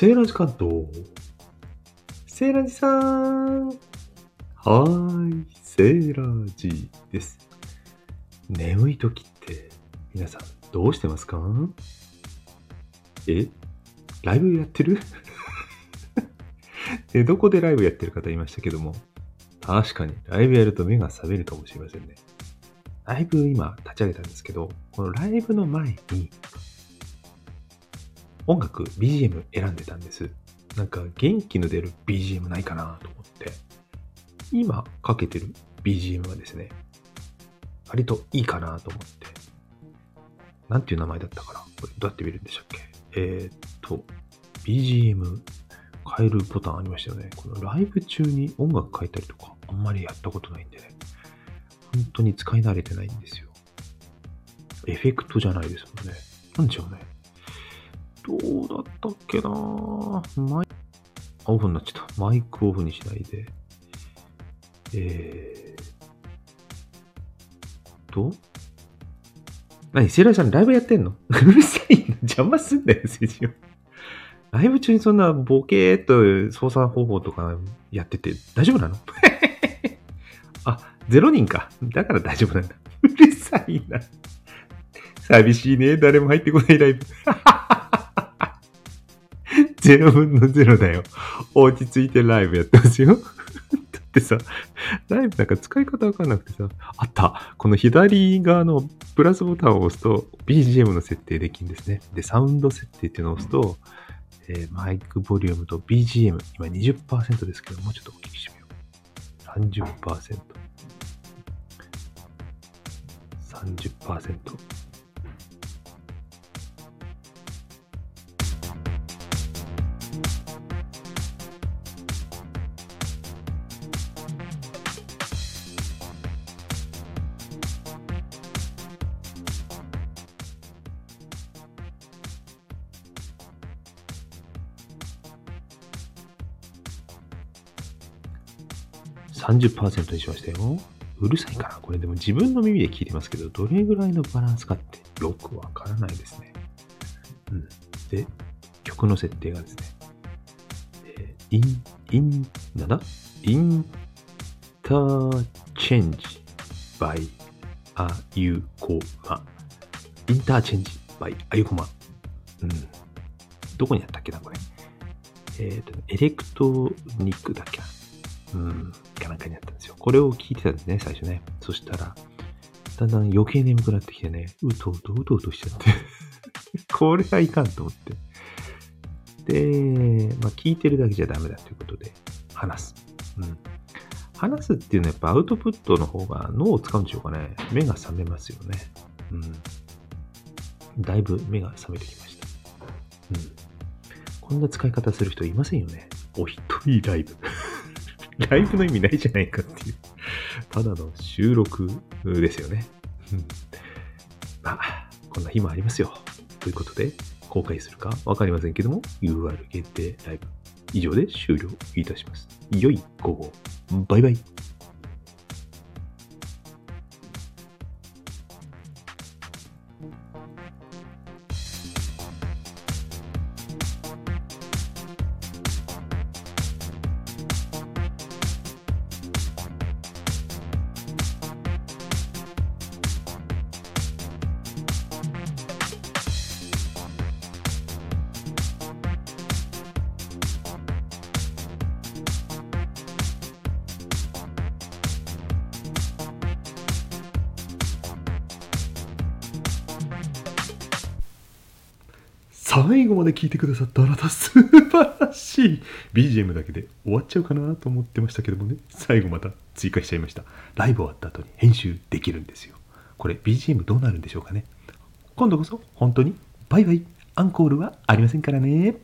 セーラージ関東。セーラージさん。はーい、セーラージです。眠い時って皆さんどうしてますか？え？ライブやってる？えどこでライブやってる方いましたけども、確かにライブやると目が覚めるかもしれませんね。ライブ今立ち上げたんですけど、このライブの前に音楽、BGM 選んでたんです。なんか元気の出る BGM ないかなと思って。今かけてる BGM はですね、割といいかなと思って。なんていう名前だったかな？これどうやって見るんでしたっけ？えー、っと、BGM 変えるボタンありましたよね。このライブ中に音楽変えたりとか、あんまりやったことないんでね。本当に使い慣れてないんですよ。エフェクトじゃないですもんね。なんでしょうね。どうだったっけなマイあ、オフになっちゃった。マイクオフにしないで。えーと？何？セイラさんライブやってんの？うるさいな。邪魔すんだよ、セジオ。ライブ中にそんなボケーっと操作方法とかやってて大丈夫なの？あ、ゼロ人か。だから大丈夫なんだ。うるさいな。寂しいね。誰も入ってこないライブ。ゼロ分のゼロだよ。落ち着いてライブやってますよ。だってさ、ライブなんか使い方わかんなくてさ、あった。この左側のプラスボタンを押すと BGM の設定できるんですね。で、サウンド設定っていうのを押すと、えーマイクボリュームと BGM、今20%ですけど、もうちょっとお聞きしてみよう。30%。30%。30%にしましたよ。うるさいかなこれでも自分の耳で聞いてますけど、どれぐらいのバランスかってよくわからないですね。うん。で、曲の設定がですね、えーイン、イン、なんだ？インターチェンジ by あゆこま。インターチェンジ by あゆこま。うん。どこにあったっけなこれ。えっ、と、エレクトニックだっけなうん、かなんかにあったんですよ。これを聞いてたんですね、最初ね。そしたら、だんだん余計眠くなってきてね、うとうとうとうとしちゃって。これはいかんと思って。で、まあ、聞いてるだけじゃダメだということで、話す。うん。話すっていうのはやっぱアウトプットの方が脳を使うんでしょうかね。目が覚めますよね。うん。だいぶ目が覚めてきました。うん。こんな使い方する人いませんよね。お一人ライブ。ライブの意味ないじゃないかっていう。ただの収録ですよね。うんまあ、こんな日もありますよ。ということで、公開するかわかりませんけども、UR 限定ライブ。以上で終了いたします。良い午後。バイバイ。最後まで聞いてくださったあなた素晴らしい。BGM だけで終わっちゃうかなと思ってましたけどもね。最後また追加しちゃいました。ライブ終わった後に編集できるんですよ。これ BGM どうなるんでしょうかね。今度こそ本当にバイバイ。アンコールはありませんからね。